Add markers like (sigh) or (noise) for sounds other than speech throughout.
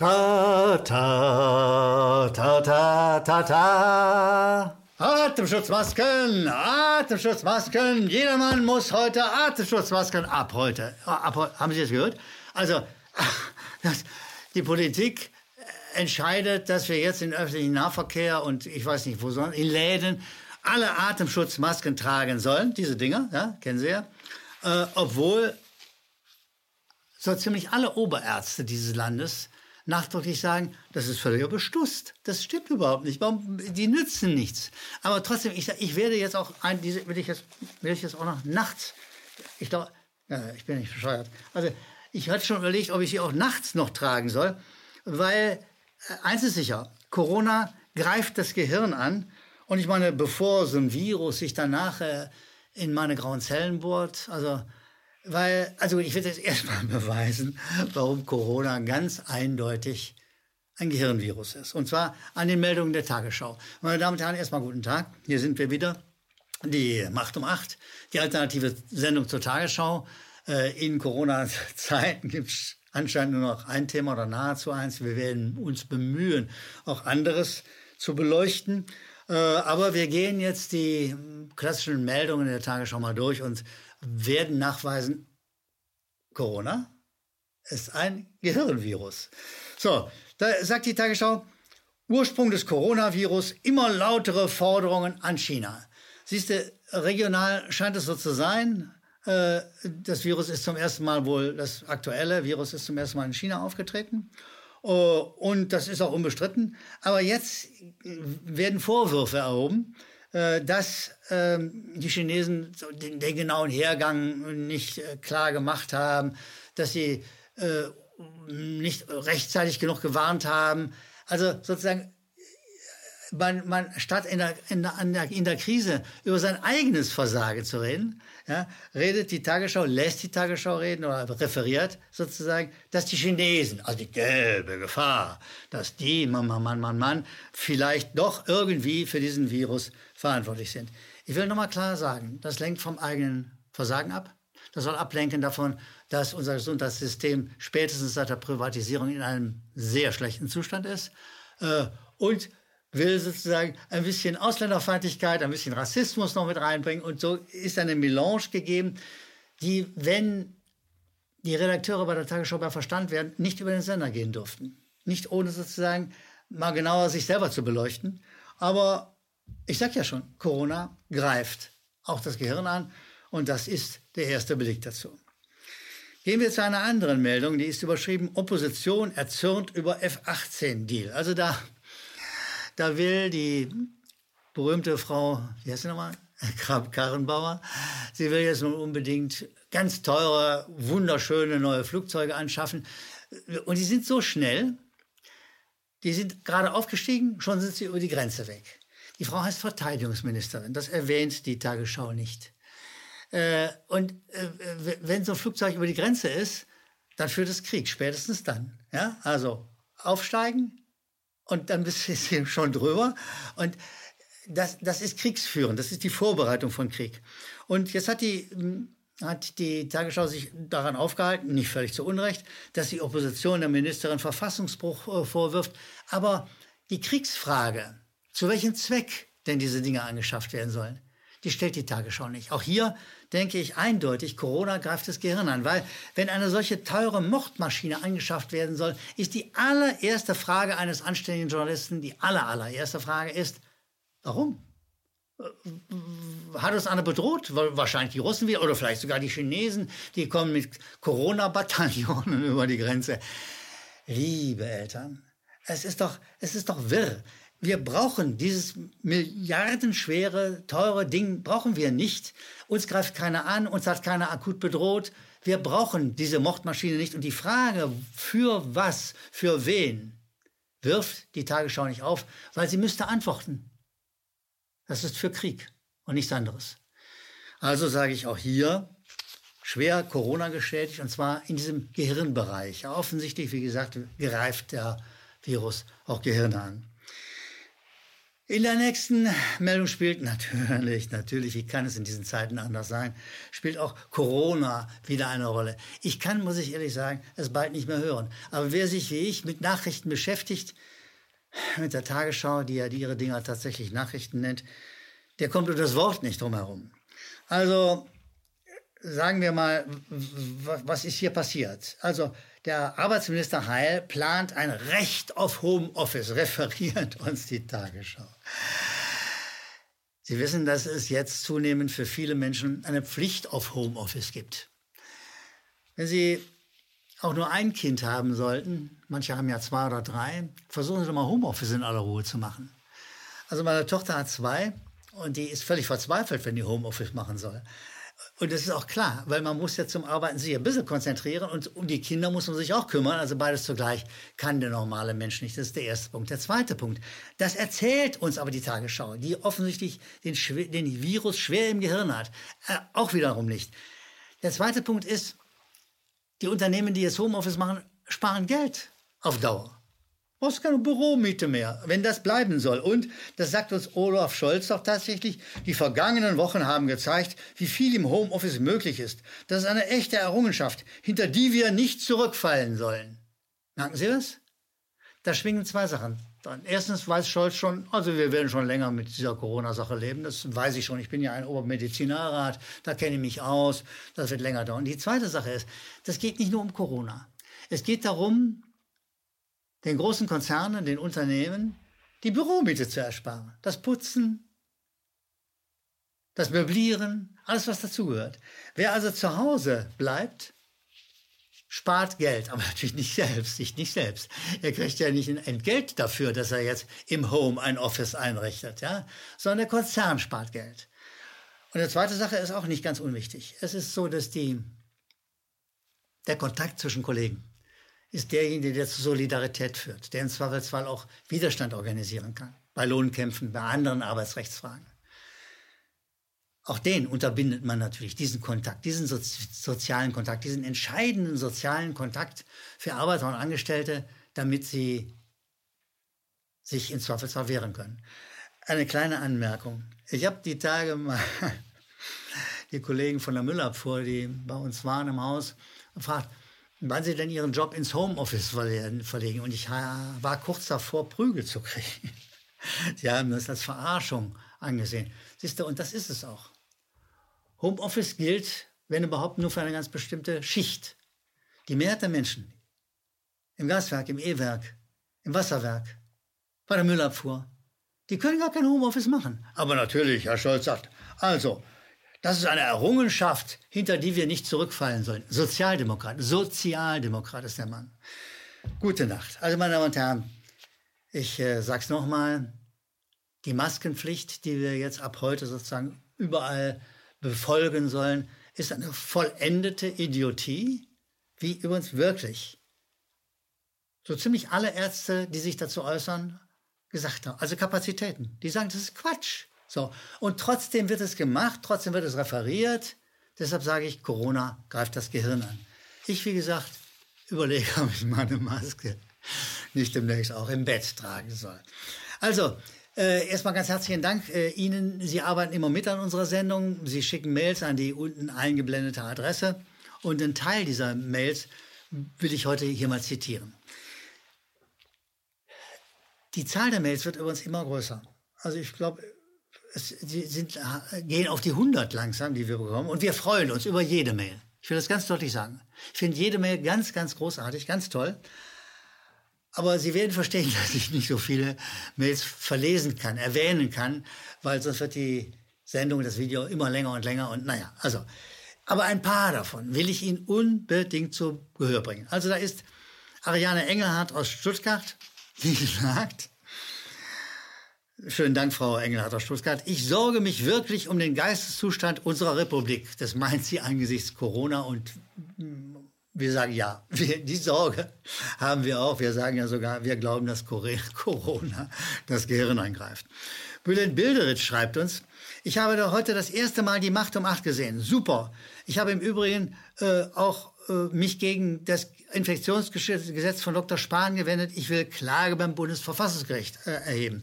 Ta, ta, ta, ta, ta, ta. Atemschutzmasken, Atemschutzmasken. Jedermann muss heute Atemschutzmasken ab heute. Ab, haben Sie das gehört? Also, (laughs) das, die Politik entscheidet, dass wir jetzt in öffentlichen Nahverkehr und ich weiß nicht wo, sondern in Läden alle Atemschutzmasken tragen sollen. Diese Dinger, ja, kennen Sie ja. Äh, obwohl so ziemlich alle Oberärzte dieses Landes nachdrücklich sagen, das ist völliger Bestusst. Das stimmt überhaupt nicht. Warum, die nützen nichts. Aber trotzdem, ich, ich werde jetzt auch, ein, diese, will, ich jetzt, will ich jetzt auch noch nachts, ich glaube, ja, ich bin nicht bescheuert. Also ich hatte schon überlegt, ob ich sie auch nachts noch tragen soll, weil äh, eins ist sicher, Corona greift das Gehirn an. Und ich meine, bevor so ein Virus sich danach äh, in meine grauen Zellen bohrt, also weil, also ich will jetzt (laughs) erstmal beweisen, warum Corona ganz eindeutig ein Gehirnvirus ist. Und zwar an den Meldungen der Tagesschau. Meine Damen und Herren, erstmal guten Tag. Hier sind wir wieder. Die Macht um acht, die alternative Sendung zur Tagesschau. Äh, in Corona-Zeiten (laughs) gibt es anscheinend nur noch ein Thema oder nahezu eins. Wir werden uns bemühen, auch anderes zu beleuchten. Äh, aber wir gehen jetzt die klassischen Meldungen der Tagesschau mal durch und werden nachweisen, Corona ist ein Gehirnvirus. So, da sagt die Tagesschau, Ursprung des Coronavirus, immer lautere Forderungen an China. Siehst du, regional scheint es so zu sein. Äh, das Virus ist zum ersten Mal wohl, das aktuelle Virus ist zum ersten Mal in China aufgetreten. Äh, und das ist auch unbestritten. Aber jetzt werden Vorwürfe erhoben, dass ähm, die Chinesen den, den, genauen Hergang nicht äh, klar gemacht haben, dass sie äh, nicht rechtzeitig genug gewarnt haben. Also sozusagen man, man statt in der, in, der, in der Krise über sein eigenes Versagen zu reden, ja, redet die Tagesschau, lässt die Tagesschau reden oder referiert sozusagen, dass die Chinesen, also die gelbe Gefahr, dass die, Mann, Mann, Mann, Mann, Mann, vielleicht doch irgendwie für diesen Virus verantwortlich sind. Ich will nochmal klar sagen, das lenkt vom eigenen Versagen ab. Das soll ablenken davon, dass unser Gesundheitssystem spätestens seit der Privatisierung in einem sehr schlechten Zustand ist. Äh, und will sozusagen ein bisschen Ausländerfeindlichkeit, ein bisschen Rassismus noch mit reinbringen. Und so ist eine Melange gegeben, die, wenn die Redakteure bei der Tagesschau bei Verstand werden, nicht über den Sender gehen durften. Nicht ohne sozusagen mal genauer sich selber zu beleuchten. Aber ich sag ja schon, Corona greift auch das Gehirn an und das ist der erste Beleg dazu. Gehen wir zu einer anderen Meldung, die ist überschrieben, Opposition erzürnt über F-18-Deal. Also da da will die berühmte Frau, wie heißt sie nochmal? (laughs) Karrenbauer. Sie will jetzt nun unbedingt ganz teure, wunderschöne neue Flugzeuge anschaffen. Und die sind so schnell, die sind gerade aufgestiegen, schon sind sie über die Grenze weg. Die Frau heißt Verteidigungsministerin, das erwähnt die Tagesschau nicht. Äh, und äh, wenn so ein Flugzeug über die Grenze ist, dann führt es Krieg, spätestens dann. Ja? Also aufsteigen, und dann bist du (laughs) schon drüber. Und das, das ist Kriegsführen, das ist die Vorbereitung von Krieg. Und jetzt hat die, hm, hat die Tagesschau sich daran aufgehalten, nicht völlig zu Unrecht, dass die Opposition der Ministerin Verfassungsbruch äh, vorwirft. Aber die Kriegsfrage, zu welchem Zweck denn diese Dinge angeschafft werden sollen, die stellt die Tagesschau nicht. Auch hier denke ich eindeutig, Corona greift das Gehirn an, weil wenn eine solche teure Mordmaschine angeschafft werden soll, ist die allererste Frage eines anständigen Journalisten, die aller, allererste Frage ist, warum? Hat uns einer bedroht? Wahrscheinlich die Russen wieder oder vielleicht sogar die Chinesen, die kommen mit Corona-Bataillonen (laughs) über die Grenze. Liebe Eltern, es ist doch, es ist doch wirr. Wir brauchen dieses milliardenschwere, teure Ding, brauchen wir nicht. Uns greift keiner an, uns hat keiner akut bedroht. Wir brauchen diese Mordmaschine nicht. Und die Frage, für was, für wen, wirft die Tagesschau nicht auf, weil sie müsste antworten. Das ist für Krieg und nichts anderes. Also sage ich auch hier, schwer Corona geschädigt, und zwar in diesem Gehirnbereich. Offensichtlich, wie gesagt, greift der Virus auch Gehirne an. In der nächsten Meldung spielt natürlich, natürlich, wie kann es in diesen Zeiten anders sein, spielt auch Corona wieder eine Rolle. Ich kann, muss ich ehrlich sagen, es bald nicht mehr hören. Aber wer sich wie ich mit Nachrichten beschäftigt, mit der Tagesschau, die ja ihre Dinger tatsächlich Nachrichten nennt, der kommt über das Wort nicht drum herum. Also sagen wir mal, was ist hier passiert? Also der Arbeitsminister Heil plant ein Recht auf Homeoffice, referiert uns die Tagesschau. Sie wissen, dass es jetzt zunehmend für viele Menschen eine Pflicht auf Homeoffice gibt. Wenn Sie auch nur ein Kind haben sollten, manche haben ja zwei oder drei, versuchen Sie doch mal Homeoffice in aller Ruhe zu machen. Also meine Tochter hat zwei und die ist völlig verzweifelt, wenn die Homeoffice machen soll. Und das ist auch klar, weil man muss ja zum Arbeiten sich ein bisschen konzentrieren und um die Kinder muss man sich auch kümmern. Also beides zugleich kann der normale Mensch nicht. Das ist der erste Punkt. Der zweite Punkt, das erzählt uns aber die Tagesschau, die offensichtlich den, den Virus schwer im Gehirn hat. Äh, auch wiederum nicht. Der zweite Punkt ist, die Unternehmen, die jetzt Homeoffice machen, sparen Geld auf Dauer brauchst keine Büromiete mehr, wenn das bleiben soll. Und, das sagt uns Olaf Scholz doch tatsächlich, die vergangenen Wochen haben gezeigt, wie viel im Homeoffice möglich ist. Das ist eine echte Errungenschaft, hinter die wir nicht zurückfallen sollen. Merken Sie das? Da schwingen zwei Sachen. Erstens weiß Scholz schon, also wir werden schon länger mit dieser Corona-Sache leben, das weiß ich schon. Ich bin ja ein Obermedizinarrat, da kenne ich mich aus, das wird länger dauern. Die zweite Sache ist, das geht nicht nur um Corona. Es geht darum, den großen Konzernen, den Unternehmen, die Büromiete zu ersparen. Das Putzen, das Möblieren, alles, was dazugehört. Wer also zu Hause bleibt, spart Geld, aber (laughs) natürlich nicht selbst, sich nicht selbst. Er kriegt ja nicht ein Entgelt dafür, dass er jetzt im Home ein Office einrichtet, ja, sondern der Konzern spart Geld. Und die zweite Sache ist auch nicht ganz unwichtig. Es ist so, dass die, der Kontakt zwischen Kollegen, ist derjenige, der zur Solidarität führt, der im Zweifelsfall auch Widerstand organisieren kann, bei Lohnkämpfen, bei anderen Arbeitsrechtsfragen. Auch den unterbindet man natürlich, diesen Kontakt, diesen so sozialen Kontakt, diesen entscheidenden sozialen Kontakt für Arbeiter und Angestellte, damit sie sich im Zweifelsfall wehren können. Eine kleine Anmerkung. Ich habe die Tage mal (laughs) die Kollegen von der Müllabfuhr, die bei uns waren im Haus, gefragt, wann sie denn ihren Job ins Homeoffice verlegen. Und ich war kurz davor, Prügel zu kriegen. (laughs) Sie haben das als Verarschung angesehen. Siehst du, und das ist es auch. Homeoffice gilt, wenn überhaupt, nur für eine ganz bestimmte Schicht. Die Mehrheit der Menschen im Gaswerk, im E-Werk, im Wasserwerk, bei der Müllabfuhr, die können gar kein Homeoffice machen. Aber natürlich, Herr Scholz sagt, also, das ist eine Errungenschaft, hinter die wir nicht zurückfallen sollen. Sozialdemokrat, Sozialdemokrat ist der Mann. Gute Nacht. Also, meine Damen und Herren, ich äh, sage es nochmal, die Maskenpflicht, die wir jetzt ab heute sozusagen überall befolgen sollen, ist eine vollendete Idiotie, wie übrigens wirklich so ziemlich alle Ärzte, die sich dazu äußern, gesagt haben. Also Kapazitäten. Die sagen, das ist Quatsch. So. Und trotzdem wird es gemacht, trotzdem wird es referiert. Deshalb sage ich, Corona greift das Gehirn an. Ich, wie gesagt, überlege, (laughs) ob ich meine Maske nicht demnächst auch im Bett tragen soll. Also, äh, erstmal ganz herzlichen Dank äh, Ihnen. Sie arbeiten immer mit an unserer Sendung. Sie schicken Mails an die unten eingeblendete Adresse. Und einen Teil dieser Mails will ich heute hier mal zitieren. Die Zahl der Mails wird übrigens immer größer. Also ich glaube, es, die sind, gehen auf die 100 langsam, die wir bekommen. Und wir freuen uns über jede Mail. Ich will das ganz deutlich sagen. Ich finde jede Mail ganz, ganz großartig, ganz toll. Aber Sie werden verstehen, (laughs) dass ich nicht so viele Mails verlesen kann, erwähnen kann, weil sonst wird die Sendung, das Video immer länger und länger und naja, also. Aber ein paar davon will ich Ihnen unbedingt zu Gehör bringen. Also da ist Ariane Engelhardt aus Stuttgart, die sagt, Schönen Dank, Frau Engelhardt Stuttgart. Ich sorge mich wirklich um den Geisteszustand unserer Republik. Das meint sie angesichts Corona und mm, wir sagen ja, (laughs) wir, die Sorge haben wir auch. Wir sagen ja sogar, wir glauben, dass (laughs) Corona das Gehirn eingreift. Bülent Bilderitsch schreibt uns, ich habe heute das erste Mal die Macht um acht gesehen. Super. Ich habe im Übrigen äh, auch äh, mich gegen das Infektionsgesetz von Dr. Spahn gewendet. Ich will Klage beim Bundesverfassungsgericht äh, erheben.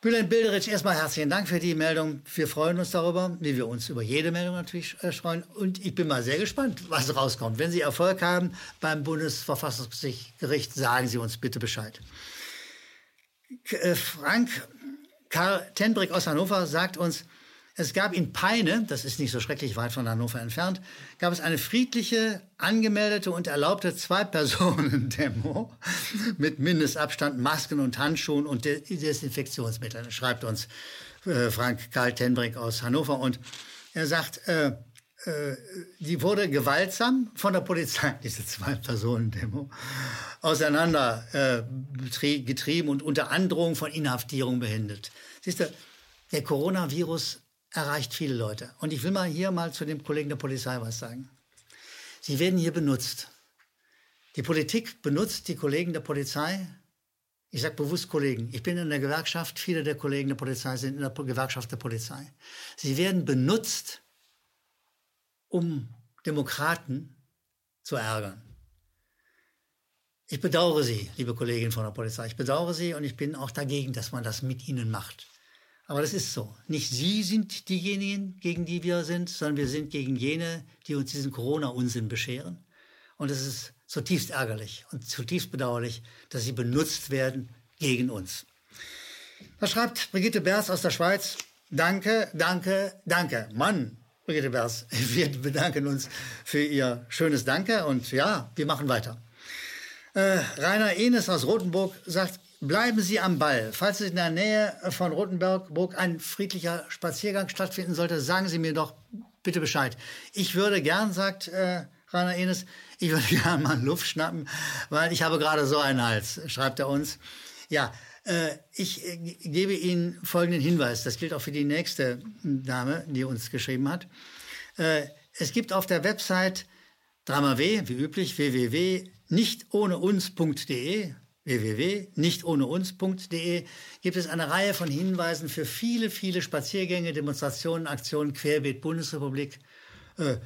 Bülent Bilderich, erstmal herzlichen Dank für die Meldung. Wir freuen uns darüber, wie wir uns über jede Meldung natürlich äh, freuen. Und ich bin mal sehr gespannt, was rauskommt. Wenn Sie Erfolg haben beim Bundesverfassungsgericht, sagen Sie uns bitte Bescheid. Äh, Frank Karl Tenbrick aus Hannover sagt uns, es gab in Peine, das ist nicht so schrecklich weit von Hannover entfernt, gab es eine friedliche, angemeldete und erlaubte Zwei-Personen-Demo (laughs) mit Mindestabstand, Masken und Handschuhen und Desinfektionsmitteln, schreibt uns äh, Frank Karl Tenbrick aus Hannover. Und er sagt, äh, äh, die wurde gewaltsam von der Polizei, (laughs) diese Zwei-Personen-Demo, auseinander äh, getrieben und unter Androhung von Inhaftierung behindert. Siehst du, der Coronavirus erreicht viele Leute. Und ich will mal hier mal zu dem Kollegen der Polizei was sagen. Sie werden hier benutzt. Die Politik benutzt die Kollegen der Polizei. Ich sage bewusst Kollegen. Ich bin in der Gewerkschaft. Viele der Kollegen der Polizei sind in der Gewerkschaft der Polizei. Sie werden benutzt, um Demokraten zu ärgern. Ich bedauere Sie, liebe Kolleginnen von der Polizei. Ich bedauere Sie und ich bin auch dagegen, dass man das mit Ihnen macht. Aber das ist so. Nicht Sie sind diejenigen, gegen die wir sind, sondern wir sind gegen jene, die uns diesen Corona-Unsinn bescheren. Und es ist zutiefst ärgerlich und zutiefst bedauerlich, dass sie benutzt werden gegen uns. Da schreibt Brigitte Bers aus der Schweiz. Danke, danke, danke. Mann, Brigitte Bers, (laughs) wir bedanken uns für Ihr schönes Danke und ja, wir machen weiter. Äh, Rainer Enes aus Rothenburg sagt, Bleiben Sie am Ball. Falls in der Nähe von Rotenburg ein friedlicher Spaziergang stattfinden sollte, sagen Sie mir doch bitte Bescheid. Ich würde gern, sagt äh, Rainer Enes, ich würde (laughs) gern mal Luft schnappen, weil ich habe gerade so einen Hals, schreibt er uns. Ja, äh, ich äh, gebe Ihnen folgenden Hinweis. Das gilt auch für die nächste Dame, die uns geschrieben hat. Äh, es gibt auf der Website dreimal W, wie üblich, www.nichtohneuns.de www.nichtohneuns.de gibt es eine Reihe von Hinweisen für viele, viele Spaziergänge, Demonstrationen, Aktionen querbeet Bundesrepublik. Äh,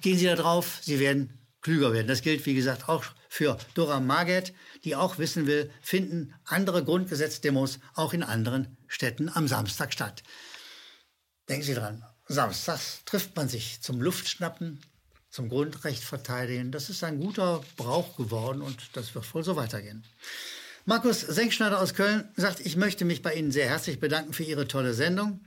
gehen Sie da drauf, Sie werden klüger werden. Das gilt, wie gesagt, auch für Dora Marget, die auch wissen will, finden andere Grundgesetzdemos auch in anderen Städten am Samstag statt. Denken Sie dran, samstags trifft man sich zum Luftschnappen, zum Grundrecht verteidigen. Das ist ein guter Brauch geworden und das wird wohl so weitergehen. Markus Senkschneider aus Köln sagt, ich möchte mich bei Ihnen sehr herzlich bedanken für Ihre tolle Sendung.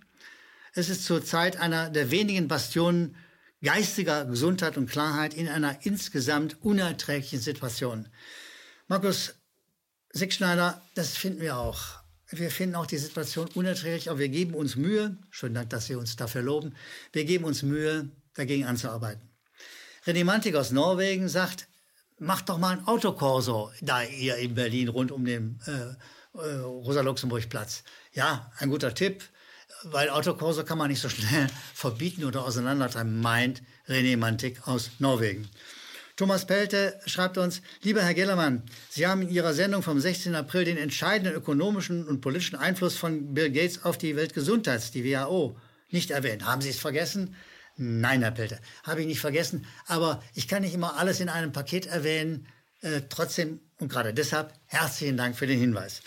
Es ist zurzeit einer der wenigen Bastionen geistiger Gesundheit und Klarheit in einer insgesamt unerträglichen Situation. Markus Senkschneider, das finden wir auch. Wir finden auch die Situation unerträglich, aber wir geben uns Mühe, schönen Dank, dass Sie uns dafür loben, wir geben uns Mühe, dagegen anzuarbeiten. René Mantik aus Norwegen sagt, macht doch mal ein Autokorso da hier in Berlin rund um den äh, äh, Rosa-Luxemburg-Platz. Ja, ein guter Tipp, weil Autokorso kann man nicht so (laughs) schnell verbieten oder auseinandertreiben, meint René Mantik aus Norwegen. Thomas Pelte schreibt uns, lieber Herr Gellermann, Sie haben in Ihrer Sendung vom 16. April den entscheidenden ökonomischen und politischen Einfluss von Bill Gates auf die Weltgesundheits, die WHO, nicht erwähnt. Haben Sie es vergessen? Nein, Herr Pelte, habe ich nicht vergessen. Aber ich kann nicht immer alles in einem Paket erwähnen. Äh, trotzdem und gerade deshalb herzlichen Dank für den Hinweis.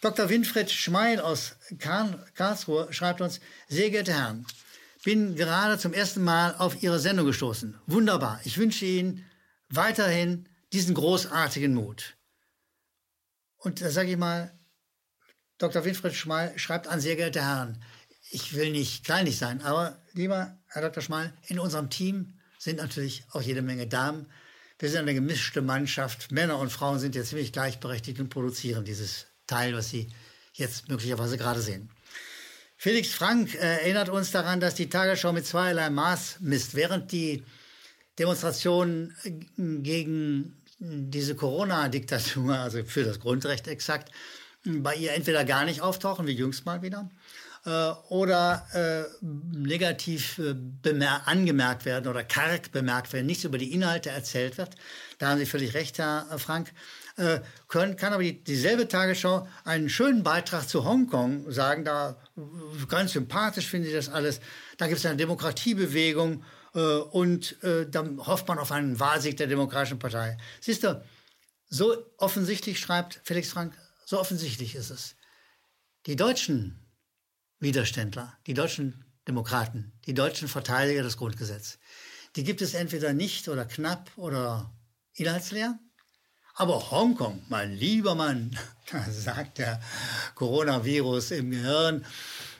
Dr. Winfried Schmeil aus Karlsruhe schreibt uns, sehr geehrte Herren, bin gerade zum ersten Mal auf Ihre Sendung gestoßen. Wunderbar. Ich wünsche Ihnen weiterhin diesen großartigen Mut. Und da sage ich mal, Dr. Winfried Schmeil schreibt an sehr geehrte Herren, ich will nicht kleinlich sein, aber lieber Herr Dr. Schmal, in unserem Team sind natürlich auch jede Menge Damen. Wir sind eine gemischte Mannschaft. Männer und Frauen sind ja ziemlich gleichberechtigt und produzieren dieses Teil, was Sie jetzt möglicherweise gerade sehen. Felix Frank äh, erinnert uns daran, dass die Tagesschau mit zweierlei Maß misst. Während die Demonstrationen äh, gegen diese Corona-Diktatur, also für das Grundrecht exakt, bei ihr entweder gar nicht auftauchen, wie jüngst mal wieder, äh, oder äh, negativ äh, angemerkt werden oder karg bemerkt werden, nichts über die Inhalte erzählt wird. Da haben Sie völlig recht, Herr Frank. Äh, können, kann aber die, dieselbe Tagesschau einen schönen Beitrag zu Hongkong sagen, da ganz sympathisch finde ich das alles. Da gibt es eine Demokratiebewegung und dann hofft man auf einen Wahlsieg der Demokratischen Partei. Siehst du, so offensichtlich schreibt Felix Frank, so offensichtlich ist es. Die deutschen Widerständler, die deutschen Demokraten, die deutschen Verteidiger des Grundgesetzes, die gibt es entweder nicht oder knapp oder inhaltsleer. Aber Hongkong, mein lieber Mann, (laughs) da sagt der Coronavirus im Gehirn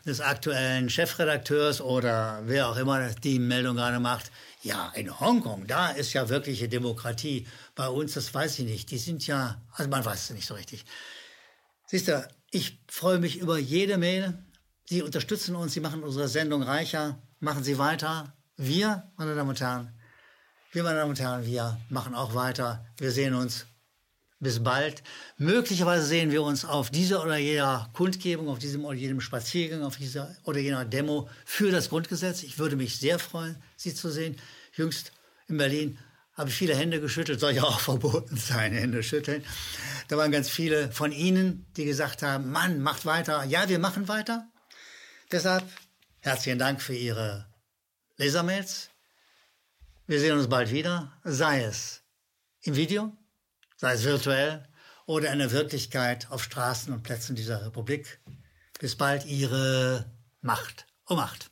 des aktuellen Chefredakteurs oder wer auch immer die Meldung gerade macht, ja, in Hongkong, da ist ja wirkliche Demokratie. Bei uns, das weiß ich nicht. Die sind ja, also man weiß es nicht so richtig. Siehst du, ich freue mich über jede Mail. Sie unterstützen uns, Sie machen unsere Sendung reicher. Machen Sie weiter. Wir, meine Damen und Herren, wir, meine Damen und Herren, wir machen auch weiter. Wir sehen uns. Bis bald. Möglicherweise sehen wir uns auf dieser oder jener Kundgebung, auf diesem oder jenem Spaziergang, auf dieser oder jener Demo für das Grundgesetz. Ich würde mich sehr freuen, Sie zu sehen. Jüngst in Berlin habe ich viele Hände geschüttelt, soll ja auch (laughs) verboten sein, Hände schütteln. Da waren ganz viele von Ihnen, die gesagt haben, Mann, macht weiter. Ja, wir machen weiter. Deshalb herzlichen Dank für Ihre Lesermails. Wir sehen uns bald wieder, sei es im Video, sei es virtuell oder in der Wirklichkeit auf Straßen und Plätzen dieser Republik. Bis bald, Ihre Macht. Um Macht.